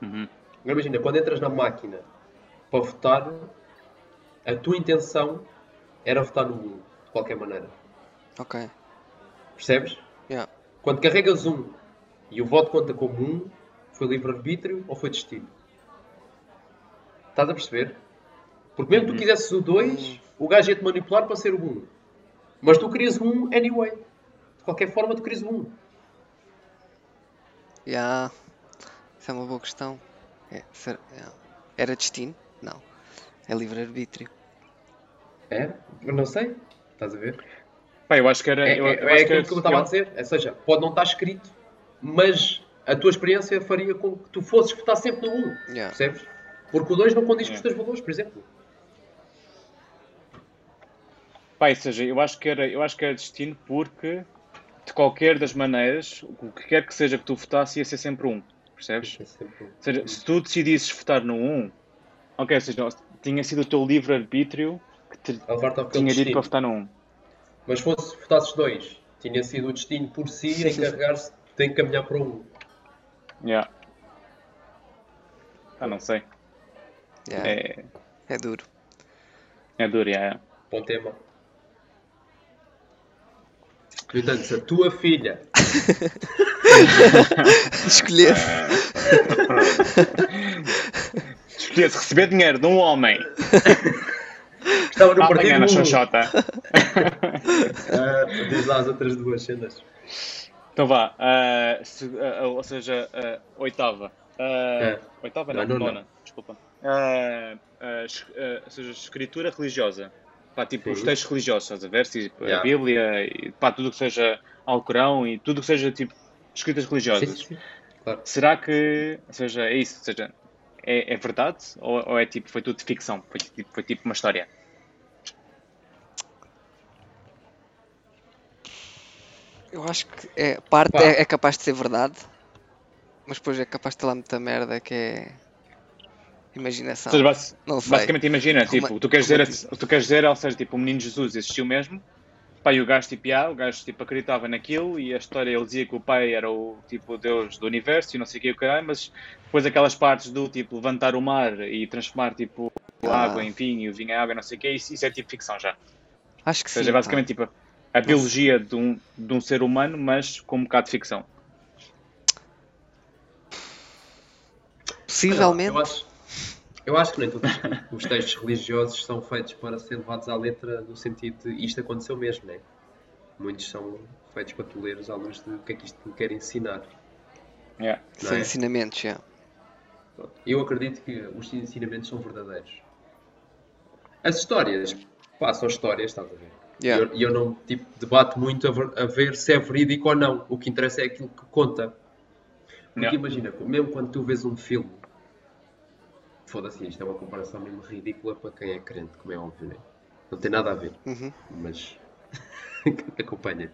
A: Uhum.
C: Agora imagina, quando entras na máquina para votar, a tua intenção era votar no 1, de qualquer maneira.
B: Ok.
C: Percebes?
B: Yeah.
C: Quando carregas um e o voto conta como um, foi livre-arbítrio ou foi destino? Estás a perceber? Porque mesmo que tu quisesses o 2, o gajo ia-te manipular para ser o 1. Mas tu querias o 1 anyway. De qualquer forma, tu querias o 1.
B: Yeah. Isso é uma boa questão. É, ser- yeah. Era destino? Não. É livre-arbítrio.
C: É? Eu não sei. Estás a ver?
A: Pá, eu acho que era.
C: É,
A: eu,
C: é,
A: eu
C: é
A: que
C: aquilo
A: era-
C: que eu estava a dizer. Ou seja, pode não estar escrito, mas a tua experiência faria com que tu fosses votar sempre no 1.
B: Yeah.
C: Percebes? Porque o 2 não condiz com os teus valores, por exemplo.
A: Ou seja, eu acho que era, eu acho que era destino porque de qualquer das maneiras, o que quer que seja que tu votasse ia ser sempre um. Percebes?
C: É sempre um.
A: Ou seja, se tu decidisses votar no 1, ok, ou seja, tinha sido o teu livre-arbítrio que te
C: ao
A: tinha dito para votar no 1.
C: Mas fosse votasses dois, tinha sido o destino por si encarregar-se de encaminhar para um.
A: Yeah. Ah, não sei.
B: Yeah.
A: É,
B: É duro.
A: é duro, yeah.
C: Bom tema. No entanto, se a tua filha
B: Escolher.
A: Escolhesse receber dinheiro de um homem
C: estava no
A: para
C: partido
A: apanhar na xoxota.
C: ah, diz lá as outras duas cenas.
A: Então vá, ah, se- ah, ou seja, ah, oitava. Ah,
C: É.
A: Oitava
C: Não,
A: não,
C: nona.
A: nona, desculpa. Ah, ah, es- ah, ou seja, escritura religiosa. Pá, tipo,
C: Sim.
A: os textos religiosos, estás a ver? Tipo,
C: Yeah.
A: A Bíblia, e, pá, tudo o que seja Alcorão e tudo o que seja tipo escritas religiosas.
C: Sim, sim. Claro.
A: Será que, ou seja, é isso, ou seja, é, é verdade ou, ou é tipo, foi tudo ficção? Foi tipo, foi tipo uma história?
B: Eu acho que é, parte é, é capaz de ser verdade, mas depois é capaz de ter lá muita merda que é imaginação.
A: Seja, basi-
B: Não sei.
A: basicamente imagina,
B: Roma-
A: tipo, tu queres dizer,
B: romantismo.
A: tu queres dizer, ou seja, tipo, o menino Jesus existiu mesmo, pá, e o gajo tipo, ah, o gajo tipo, acreditava naquilo e a história ele dizia que o pai era o tipo Deus do universo e não sei o que o caralho, mas depois aquelas partes do tipo levantar o mar e transformar tipo
B: Ah.
A: água em vinho e o vinho em água, não sei o que, isso, isso é tipo ficção já.
B: Acho que
A: Ou
B: sim.
A: seja,
B: pá.
A: basicamente tipo a biologia de um, de um ser humano, mas com um bocado de ficção.
B: Possivelmente.
C: Eu acho, eu acho que nem todos os textos religiosos são feitos para ser levados à letra no sentido de isto aconteceu mesmo, né? Muitos são feitos para tu leres à luz de o que é que isto me quer ensinar.
A: Yeah.
B: São
C: é?
B: ensinamentos, já.
C: Eu acredito que os ensinamentos são verdadeiros. As histórias, pá, são histórias, estás a ver? E
B: Yeah.
C: eu, eu não tipo, debato muito a ver, a ver se é verídico ou não. O que interessa é aquilo que conta. Porque
A: Yeah.
C: imagina, mesmo quando tu vês um filme, foda-se, isto é uma comparação mesmo ridícula para quem é crente, como é óbvio, né? Não tem nada a ver,
B: Uhum.
C: mas acompanha.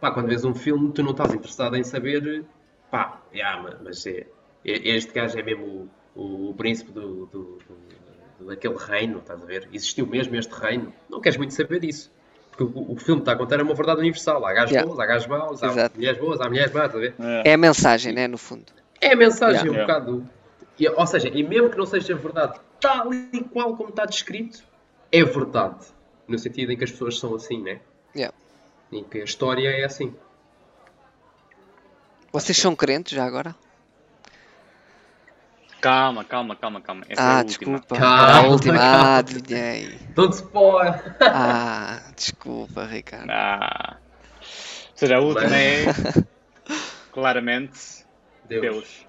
C: Pá, quando vês um filme, tu não estás interessado em saber, pá, yeah, ma- mas é, é- este gajo é mesmo o, o, o príncipe do, do- do- daquele reino, estás a ver? Existiu mesmo este reino. Não queres muito saber disso. Porque o, o filme está a contar é uma verdade universal. Há gajos
B: Yeah.
C: bons, há gajos maus, há
B: Exato.
C: mulheres boas, há mulheres más, estás a ver?
A: Yeah.
B: É a mensagem, né? No fundo.
C: É a mensagem um
A: Yeah.
C: bocado. E- ou seja, e mesmo que não seja verdade tal e qual como está descrito, é verdade. No sentido em que as pessoas são assim, né?
B: Yeah.
C: Em que a história é assim.
B: Vocês são crentes já agora?
A: Calma, calma, calma, calma. Essa é
B: Ah,
A: a última.
B: desculpa.
C: Calma,
B: a última.
C: calma.
B: Ah, adivinhei.
C: Don't spoil!
B: Ah, desculpa, Ricardo.
A: Ah. Ou seja, a última é claramente
C: Deus.
A: Deus.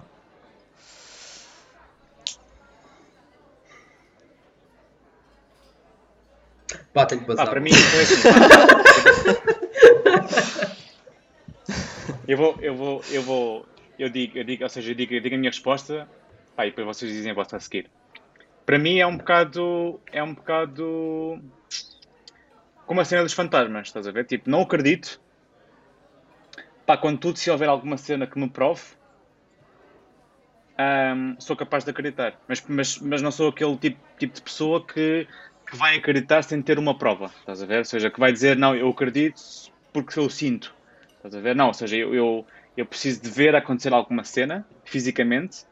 C: Pá, tenho que
A: Ah,
C: passar.
A: para mim foi assim. pá. eu vou, eu vou, eu vou, eu digo, eu digo, ou seja, eu digo, eu digo a minha resposta, pá, e depois vocês dizem a vossa a seguir. Para mim é um bocado, é um bocado como a cena dos fantasmas, estás a ver? Tipo, não acredito. Pá, quando tudo se houver alguma cena que me prove, ahm, sou capaz de acreditar. Mas, mas, mas não sou aquele tipo, tipo de pessoa que, que vai acreditar sem ter uma prova, estás a ver? Ou seja, que vai dizer, não, eu acredito porque eu sinto, estás a ver? Não, ou seja, eu, eu, eu preciso de ver acontecer alguma cena, fisicamente,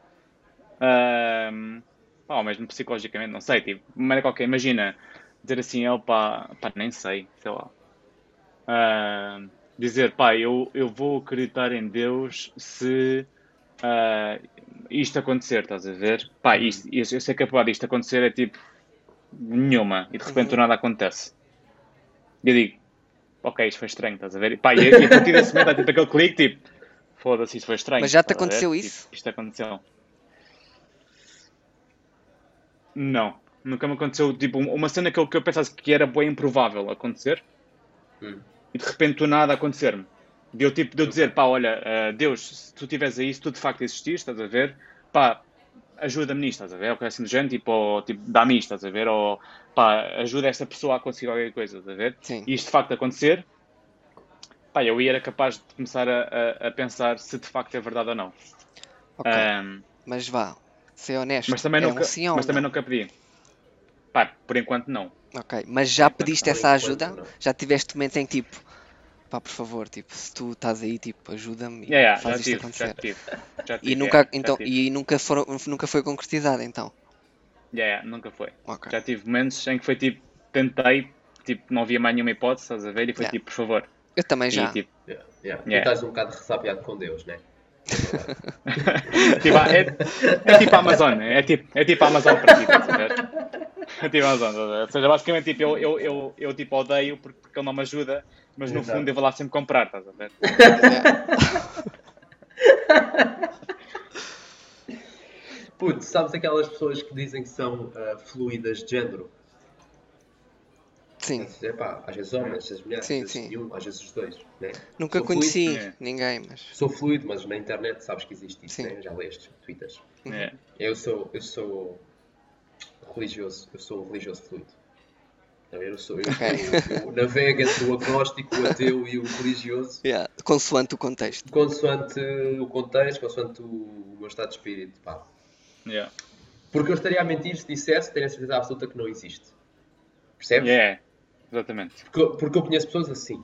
A: ou mesmo psicologicamente, não sei, tipo, de maneira qualquer, imagina, dizer assim, eu pá, pá, nem sei, sei lá. Ahm, dizer, pá, eu, eu vou acreditar em Deus se ah, isto acontecer, estás a ver? Pá, isto, eu eu sei que a probabilidade disto acontecer é tipo nenhuma e de repente do nada acontece. E eu digo, ok, isto foi estranho, estás a ver? Pá, e, e a partir desse momento há tipo aquele clique, tipo, foda-se, isto foi estranho.
B: Mas já te aconteceu
A: Tipo,
B: isso?
A: isto aconteceu. Não, nunca me aconteceu, tipo, uma cena que eu, que eu pensasse que era bem improvável acontecer
C: Hum.
A: e de repente do nada acontecer-me. De eu, tipo, de eu dizer, pá, olha, ah, Deus, se tu estiveres aí, se tu de facto existires, estás a ver, pá, ajuda-me nisto, estás a ver, ou coisa assim do género, tipo, ou, tipo dá-me isto, estás a ver, ou pá, ajuda esta pessoa a conseguir qualquer coisa, estás a ver,
B: Sim.
A: e isto de facto acontecer, pá, eu era capaz de começar a, a, a pensar se de facto é verdade ou não.
B: Ok.
A: Ahm,
B: Mas vá, ser honesto.
A: mas também
B: é
A: nunca,
B: um sim ou
A: mas também
B: não?
A: nunca pedi. Pá, por enquanto não.
B: Ok. Mas já
A: Por
B: pediste essa ajuda?
C: não.
B: Já tiveste momento em que tipo, pá, por favor, tipo, se tu estás aí, tipo, ajuda-me e
A: Yeah, yeah,
B: faz isto
A: tive,
B: acontecer.
A: já tive, já
B: E
A: tive,
B: nunca,
A: yeah, já
B: então,
A: tive.
B: e nunca, foram, nunca foi concretizado, então.
A: Yeah, yeah, nunca foi.
B: Ok.
A: Já tive momentos em que foi tipo, tentei, tipo, não havia mais nenhuma hipótese, estás a ver? E foi
B: Yeah.
A: tipo, por favor.
B: Eu também já.
A: E tipo,
C: Yeah, yeah.
A: Yeah.
C: Tu estás um bocado ressabiado com Deus, né?
A: tipo, é, é tipo a Amazon, é tipo, é tipo a Amazon para ti, estás a ver? É estás a ver? Ou seja, basicamente tipo, eu, eu, eu, eu tipo odeio porque, porque ele não me ajuda, mas no
C: Exato.
A: fundo eu vou lá sempre comprar, estás a ver?
C: Putz, sabes aquelas pessoas que dizem que são ah, fluidas de género?
B: Sim.
C: Mas, epá, às vezes homens, às vezes mulheres,
B: Sim,
C: às vezes
B: sim.
C: nenhum, às vezes os dois. Né?
B: Nunca
C: Sou
B: conheci
A: fluido. É.
B: ninguém, mas.
C: Sou fluido, mas na internet sabes que existe isso,
B: Sim.
C: né? já leste, twitters.
A: É.
C: Eu sou, eu sou religioso, eu sou um religioso fluido. Eu sou, eu,
B: Ok.
C: eu, eu navego entre o agnóstico, o ateu e o religioso,
B: Yeah, consoante o contexto.
C: consoante o contexto, consoante o meu estado de espírito. Pá.
A: Yeah.
C: Porque eu estaria a mentir se dissesse, tenho a certeza absoluta que não existe. Percebes?
A: Yeah. Exatamente.
C: Porque, eu- porque eu conheço pessoas assim.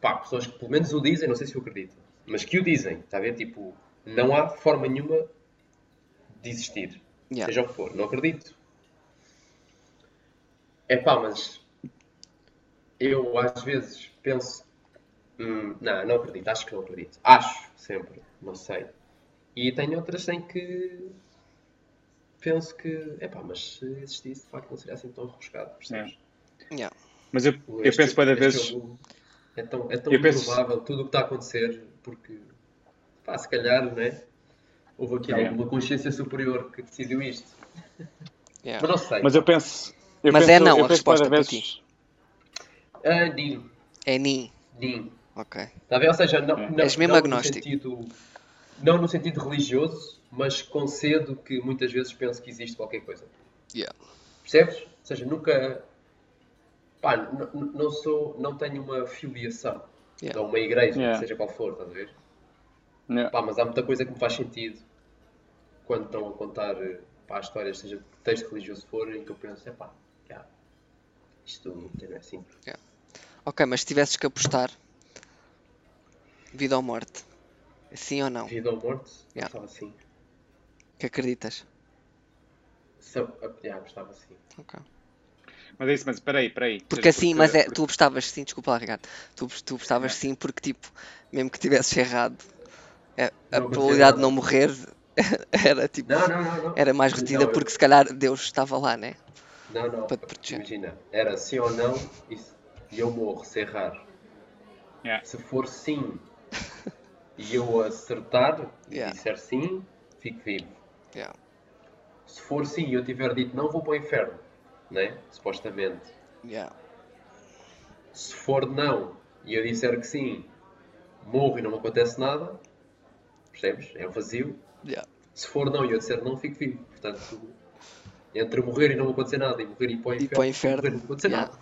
C: Pá, pessoas que pelo menos o dizem, não sei se eu acredito, mas que o dizem, está a ver? Tipo, não há forma nenhuma de existir.
B: Yeah.
C: Seja o que for, não acredito. É pá, mas eu às vezes penso, hum, não, não acredito, acho que não acredito. Acho, sempre, não sei. E tenho outras em que penso que, é pá, mas se existisse, de facto, não seria assim tão rebuscado, percebes?
B: Yeah.
A: Mas eu, eu
C: Este-
A: penso cada
C: jogo É tão, é tão
A: Eu penso-
C: improvável tudo o que está a acontecer, porque, pá, se calhar, né? Houve aqui
A: É.
C: alguma consciência superior que decidiu isto.
B: Yeah.
C: Mas não sei.
A: Mas eu penso. Eu
B: Mas
A: penso-
B: é não a resposta para
A: vez-
C: Ah, Nin.
B: É Ni.
C: Nin.
B: Ok.
C: Está a ver? Ou seja, não,
A: É.
C: não,
B: És mesmo
C: não
B: agnóstico.
C: No sentido, não no sentido religioso, mas concedo que muitas vezes penso que existe qualquer coisa.
B: Yeah.
C: Percebes? Ou seja, nunca. Pá, não sou. Não tenho uma filiação
B: Yeah.
C: a uma igreja,
A: Yeah.
C: seja qual for, estás a ver?
A: Yeah.
C: Pá, mas há muita coisa que me faz sentido quando estão a contar pá, histórias, seja que texto religioso for, em que eu penso, é pá, isto não é assim.
B: Ok, mas se tivesses que apostar vida ou morte, sim ou não?
C: Vida ou morte,
B: Yeah.
C: estava assim.
B: Que acreditas?
C: Se, ah, já, estava assim.
B: Ok.
A: Mas é isso, mas espera aí, espera aí.
B: Porque assim, mas é,
A: porque-
B: tu apostavas sim, desculpa lá, Ricardo. Tu, tu apostavas sim porque, tipo, mesmo que tivesses errado, é- a probabilidade de não morrer era tipo.
C: Não, não, não. não.
B: Era mais
C: eu-
B: porque se calhar Deus estava lá, né?
C: Não, não.
B: para te proteger.
C: Imagina, era sim ou não e, e eu morro, se errar.
A: Yeah.
C: Se for sim e eu acertar e
B: Yeah.
C: disser sim, fico vivo.
B: Yeah.
C: Se for sim e eu tiver dito não, vou para o inferno, né? Supostamente.
B: Yeah.
C: Se for não e eu disser que sim, morro e não me acontece nada, percebes? É um vazio.
B: Yeah.
C: Se for não e eu disser não, fico vivo. Portanto, entre morrer e não acontecer nada e morrer e ir para o
B: E
C: inferno,
B: para o inferno,
C: morrer e não acontecer
B: yeah.
C: nada.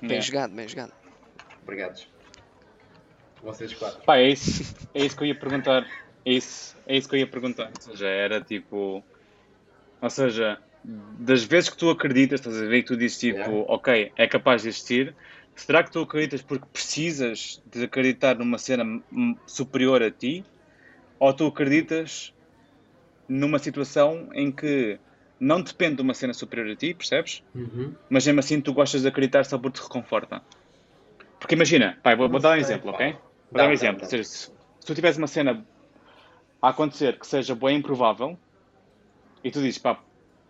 B: Bem
A: Yeah.
B: jogado, bem jogado.
C: Obrigados. Vocês quatro.
A: Pá, é isso, é isso que eu ia perguntar. É isso, é isso que eu ia perguntar. Ou seja, era tipo. Ou seja, das vezes que tu acreditas, estás a ver, que tu dizes tipo,
C: Yeah.
A: ok, é capaz de existir, será que tu acreditas porque precisas de acreditar numa cena superior a ti? Ou tu acreditas numa situação em que não depende de uma cena superior a ti, percebes?
C: Uhum.
A: Mas mesmo assim tu gostas de acreditar só porque te reconforta. Porque imagina, pai, vou, vou dar um exemplo, ok? Vou
C: Dá,
A: dar um
C: dá,
A: exemplo.
C: dá.
A: Ou seja, se, se tu tivesse uma cena a acontecer que seja boa e improvável e tu dizes, pá,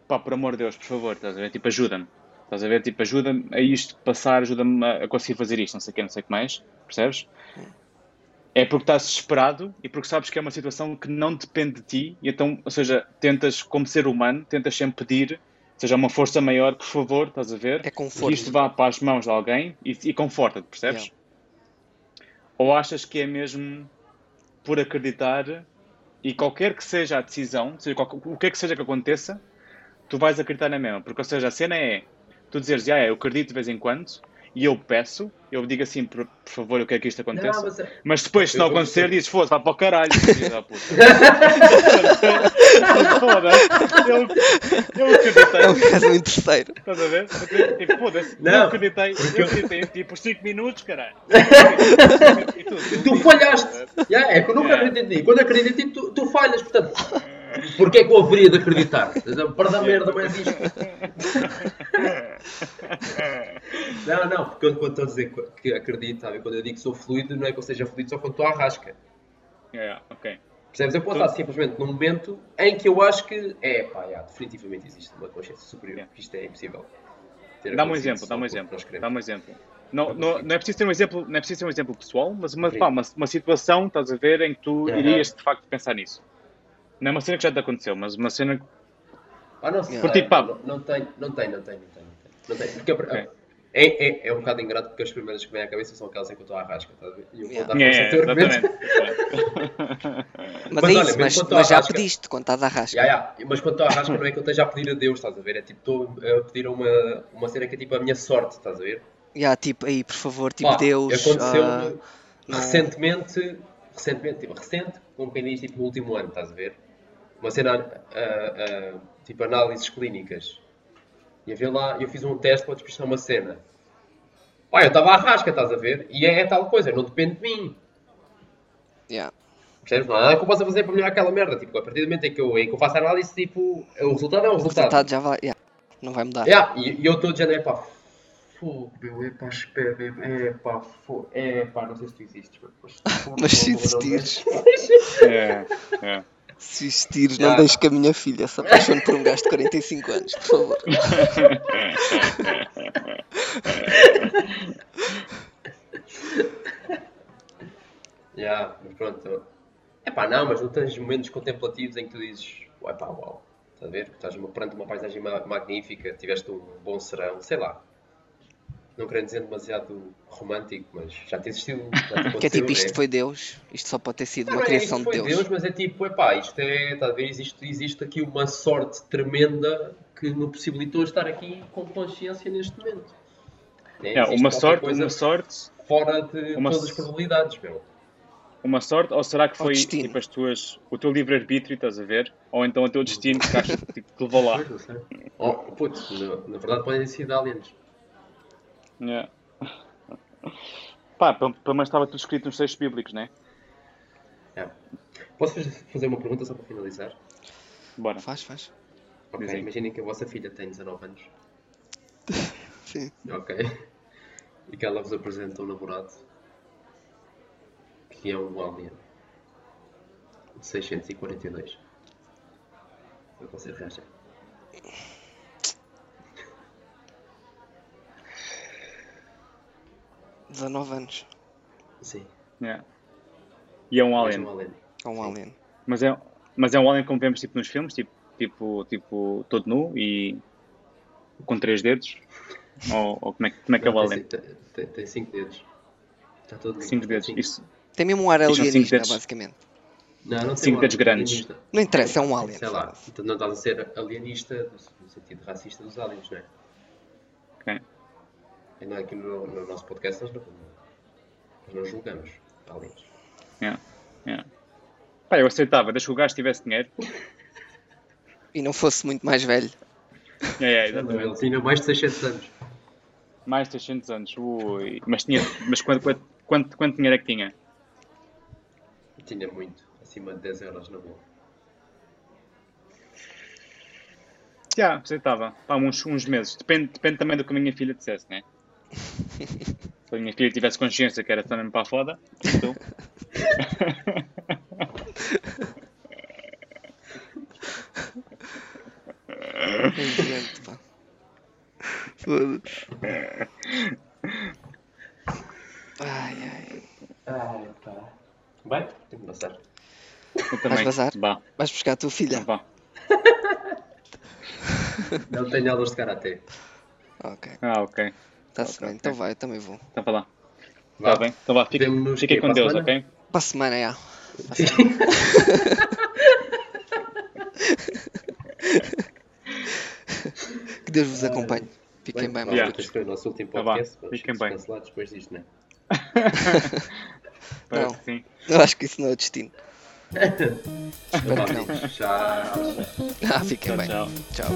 A: pá, por amor de Deus, por favor, estás a ver? Tipo, ajuda-me. Estás a ver? Tipo, ajuda-me a isto passar, ajuda-me a, a conseguir fazer isto, não sei o que, não sei o que mais, percebes? É porque estás desesperado e porque sabes que é uma situação que não depende de ti e então, ou seja, tentas, como ser humano, tentas sempre pedir, seja uma força maior, por favor, estás a ver?
B: É
A: que
B: conforto.
A: isto vá para as mãos de alguém e, e conforta-te, percebes?
B: Yeah.
A: Ou achas que é mesmo por acreditar e qualquer que seja a decisão, seja o que é que seja que aconteça, tu vais acreditar na mesma. Porque, ou seja, a cena é tu dizeres, ah, eu acredito de vez em quando e eu peço, eu digo assim, por, por favor, eu quero que isto aconteça.
C: Não, mas é-
A: Mas depois, se não acontecer, dizes, foda-se, vai para o caralho, filho da puta. Foda-se, eu, eu acreditei.
B: É um caso em terceiro.
A: Estás a ver? Tipo, foda-se,
C: Não,
A: eu acreditei, eu acreditei tipo 5 minutos, caralho. E tu,
C: Tu falhaste! Já, é que eu nunca
A: Yeah.
C: acredito em ti. Quando acredito em ti, tu, tu falhas. Portanto, porquê é que eu haveria de acreditar? Para da merda, mas isto. Não, não, porque eu, quando estou a dizer que acredito, sabe? quando eu digo que sou fluido, não é que eu seja fluido só quando estou à rasca.
A: Yeah, ok.
C: Percebes? Eu posso
A: Tu-
C: estar simplesmente num momento em que eu acho que é, pá, já, definitivamente existe uma consciência superior,
A: Yeah.
C: que isto é impossível.
A: Dá-me um exemplo, dá-me um exemplo. Dá-me um exemplo. Não, não, não é preciso ter um exemplo, não é preciso ter um exemplo pessoal, mas uma, pá, uma, uma situação, estás a ver, em que tu irias de facto pensar nisso. Não é uma cena que já te aconteceu, mas uma cena que
C: Ah, não sei,
A: Por tipo, pá.
C: não, não tenho, não tenho, não tenho, não tenho. Não tenho. Porque a,
A: Ok.
C: É, é, é um bocado ingrato porque as primeiras que vêm à cabeça são aquelas em que eu estou à rasca, estás a ver? E eu vou
B: Yeah.
C: dar
A: É,
C: argumento.
A: exatamente.
B: Mas,
C: Mas
B: é
C: olha,
B: isso, mas, mas já pediste quando estás à rasca.
C: Ya, ya. Mas quando estou à rasca não é que eu esteja a pedir a Deus, estás a ver? É tipo, estou a pedir uma, uma cena que é tipo a minha sorte, estás a ver?
B: Já, tipo, aí, por favor, tipo,
C: Pá,
B: Deus.
C: Aconteceu
B: ah, não-
C: recentemente, recentemente, tipo, recente, como quem diz, tipo, no último ano, estás a ver? Uma cena, ah, ah, tipo, análises clínicas. E a ver lá, eu fiz um teste para despistar uma cena. Pá, eu estava à rasca, estás a ver? E é, tal coisa, não depende de mim.
B: yeah.
C: Percebes? Não há nada que eu possa fazer para melhorar aquela merda. Tipo, a partir do momento em que eu, em que eu faço a análise, tipo, o resultado é o
B: O
C: resultado.
B: resultado já vai. yeah, Não vai mudar.
C: Yeah, e, e eu estou dizendo, é pá, fogo, meu, é pá, espera, é pá, fogo, é pá, não sei se tu existes, mas,
B: Mas se existires.
A: É, é.
B: Se existires,
C: Já.
B: não deixes que a minha filha se apaixone por um gajo de 45 anos, por favor.
C: Yeah, mas pronto. É pá, não, mas não tens momentos contemplativos em que tu dizes, ué pá, uau, estás a ver? Estás perante uma paisagem ma- magnífica, tiveste um bom serão, sei lá. Não querendo dizer demasiado romântico, mas já te existiu. Já te
B: Que é tipo, isto
C: né?
B: foi Deus. Isto só pode ter sido
C: Não,
B: uma
C: não é,
B: criação
C: isto
B: de
C: foi
B: Deus.
C: mas é tipo, epá, isto é, estás a ver, existe, aqui uma sorte tremenda que me possibilitou estar aqui com consciência neste momento. Né?
A: É, uma sorte,
C: coisa
A: uma sorte,
C: fora de
A: uma
C: todas as probabilidades, meu.
A: uma sorte, ou será que foi tipo as tuas, o teu livre-arbítrio, estás a ver? Ou então o teu destino que, achas, que te levou lá?
C: Oh, putz, na, na verdade podem ser aliens.
A: Yeah. Pá, pelo pelo menos estava tudo escrito nos textos bíblicos, né?
C: É. Posso faz- fazer uma pergunta só para finalizar?
A: Bora.
B: Faz, faz.
C: Ok, imaginem que a vossa filha tem 19 anos.
B: Sim.
C: Ok. E que ela vos apresenta um namorado que é um alien de 642. Como é que vocês reagem?
B: É 19 anos.
C: Sim.
A: Yeah. E é um alien.
C: um alien.
B: É um alien.
A: Mas é, mas é um alien como vemos tipo, nos filmes, tipo, tipo, tipo todo nu e com três dedos? Ou, ou como, é, que- como é que é o alien?
C: tem, tem, tem cinco dedos. Está todo
A: Cinco dedos.
C: cinco.
A: Isso,
B: Tem mesmo um ar alienígena,
A: dedos.
B: basicamente.
C: Não, não
A: cinco dedos grandes.
C: alienista.
B: Não interessa, é um alien.
C: Sei lá, então não estás a ser alienista no no sentido racista dos aliens, não é? É aqui no, no nosso podcast nós não, nós não julgamos aliens.
A: Yeah. Yeah. Pá, eu aceitava, desde que o gajo tivesse dinheiro.
B: E não fosse muito mais velho.
A: Yeah, yeah,
C: Ele
A: exatamente.
C: tinha mais de 600 anos.
A: Mais de 600 anos. Ui. Mas, tinha, mas quanto, quanto, quanto, quanto dinheiro é que tinha?
C: Tinha muito, acima de 10 euros na boa.
A: Já, aceitava. Pá, uns, uns meses. Depende, depende também do que a minha filha dissesse, né? Se a minha filha tivesse consciência que era só mesmo para a foda, então.
B: Pá. Ai, ai.
C: Ai, pá. Bem, tenho que passar.
A: Eu também.
B: vazar?
A: Vá,
B: Vais buscar a tua filha?
A: vá.
C: Não tenho aulas de karatê.
B: Ok,
A: Ah, ok.
B: Está-se
A: Ok,
B: bem.
A: ok.
B: Então vai, eu também vou.
A: Então vá lá.
C: Vá.
A: Está bem? Então vá, fica, fica com
C: para a
A: Deus,
C: semana?
A: ok?
B: Para a semana, já. Que Deus vos acompanhe. Fiquem bem, meus
A: Yeah.
C: Este foi o nosso último
A: Tá vá,
C: podcast.
A: Fiquem bem.
C: depois disto, não é?
A: Parece
B: Não.
A: que sim.
B: Eu acho que isso não é o destino.
C: Vá,
B: que não.
C: Tchau.
B: Ah, fiquem
A: Tchau,
B: bem.
A: tchau.
B: Tchau.